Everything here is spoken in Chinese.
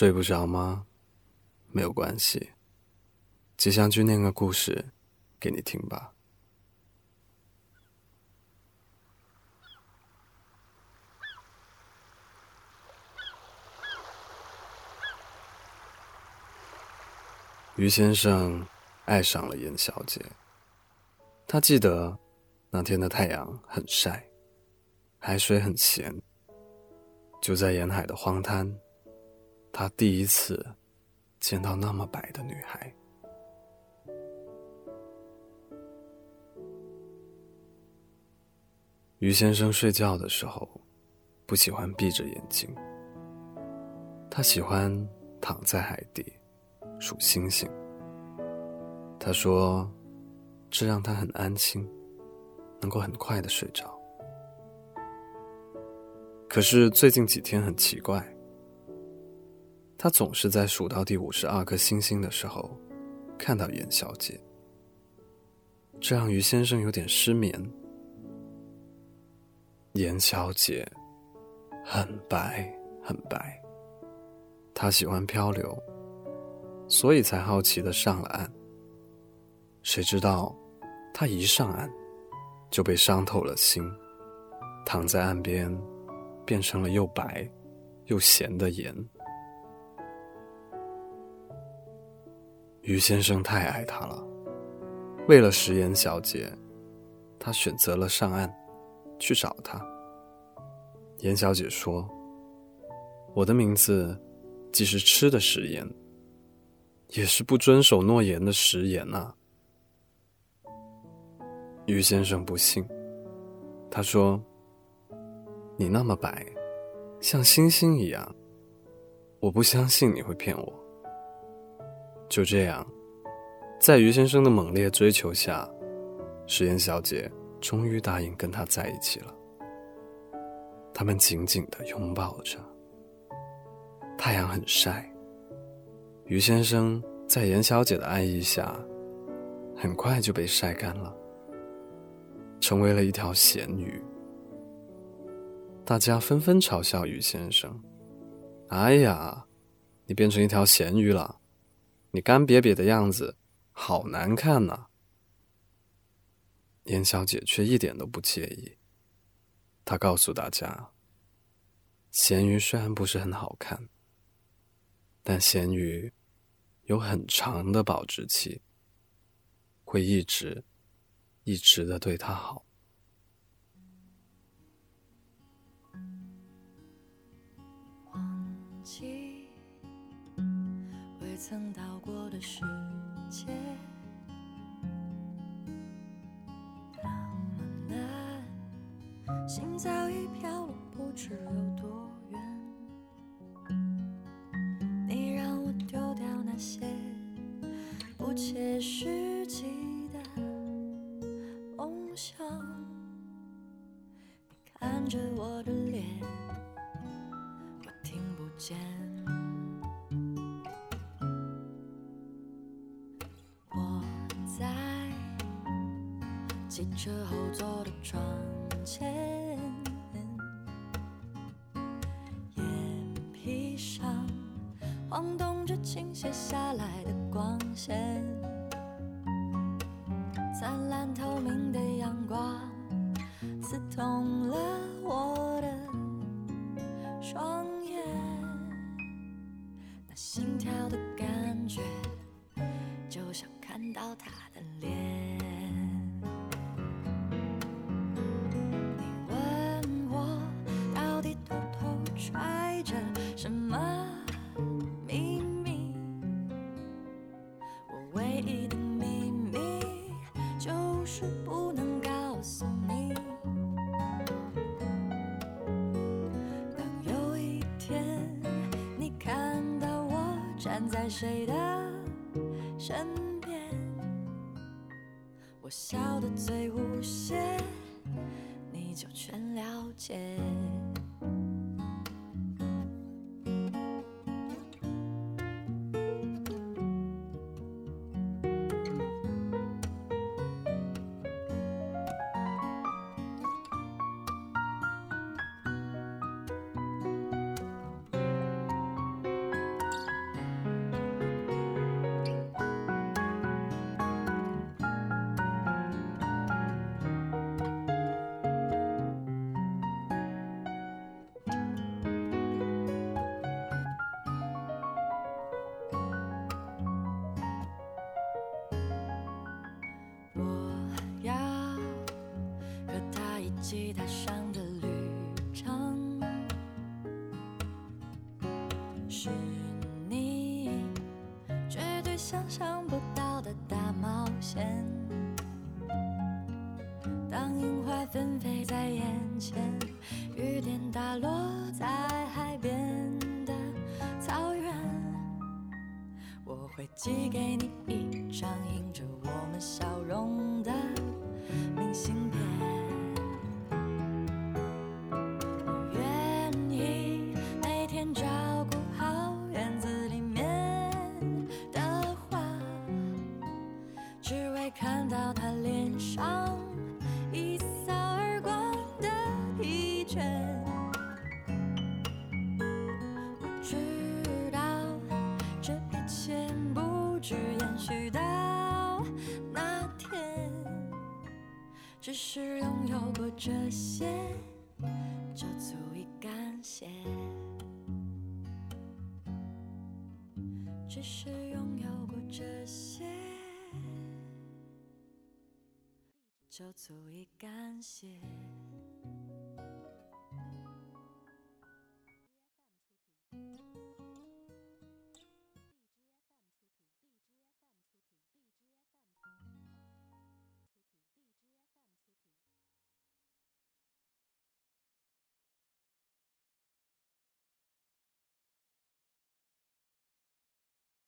睡不着吗？没有关系，吉祥君念个故事给你听吧。于先生爱上了严小姐，他记得那天的太阳很晒，海水很咸。就在沿海的荒滩，他第一次见到那么白的女孩。于先生睡觉的时候不喜欢闭着眼睛，他喜欢躺在海底数星星。他说，这让他很安心，能够很快的睡着。可是最近几天很奇怪，他总是在数到第五十二颗星星的时候，看到严小姐，这让于先生有点失眠。严小姐很白很白，她喜欢漂流，所以才好奇的上了岸。谁知道，她一上岸就被伤透了心，躺在岸边。变成了又白又咸的盐。于先生太爱她了，为了食言小姐，他选择了上岸去找她。严小姐说：“我的名字既是吃的食言，也是不遵守诺言的食言呐。”于先生不信，他说。你那么白，像星星一样，我不相信你会骗我。就这样，在于先生的猛烈追求下，石岩小姐终于答应跟他在一起了。他们紧紧的拥抱着。太阳很晒，于先生在严小姐的爱意下，很快就被晒干了，成为了一条咸鱼。大家纷纷嘲笑于先生：“哎呀，你变成一条咸鱼了，你干瘪瘪的样子，好难看呐。”严小姐却一点都不介意。她告诉大家：“咸鱼虽然不是很好看，但咸鱼有很长的保质期，会一直、一直的对她好。”曾到过的世界，那么难，心早已飘了不知有多远。你让我丢掉那些不切实际的梦想，你看着我的脸，我听不见。汽车后座的窗前，眼皮上晃动着倾斜下来的光线，灿烂透明的阳光刺痛了我的双眼，那心跳的感觉，就像看到他的脸。站在谁的身边？我笑得最无邪，你就全了解。吉他上的旅程，是你绝对想象不到的大冒险。当樱花纷飞在眼前，雨点打落在海边的草原，我会寄给你一张只是拥有过这些就足以感谢。只是拥有过这些，就足以感谢。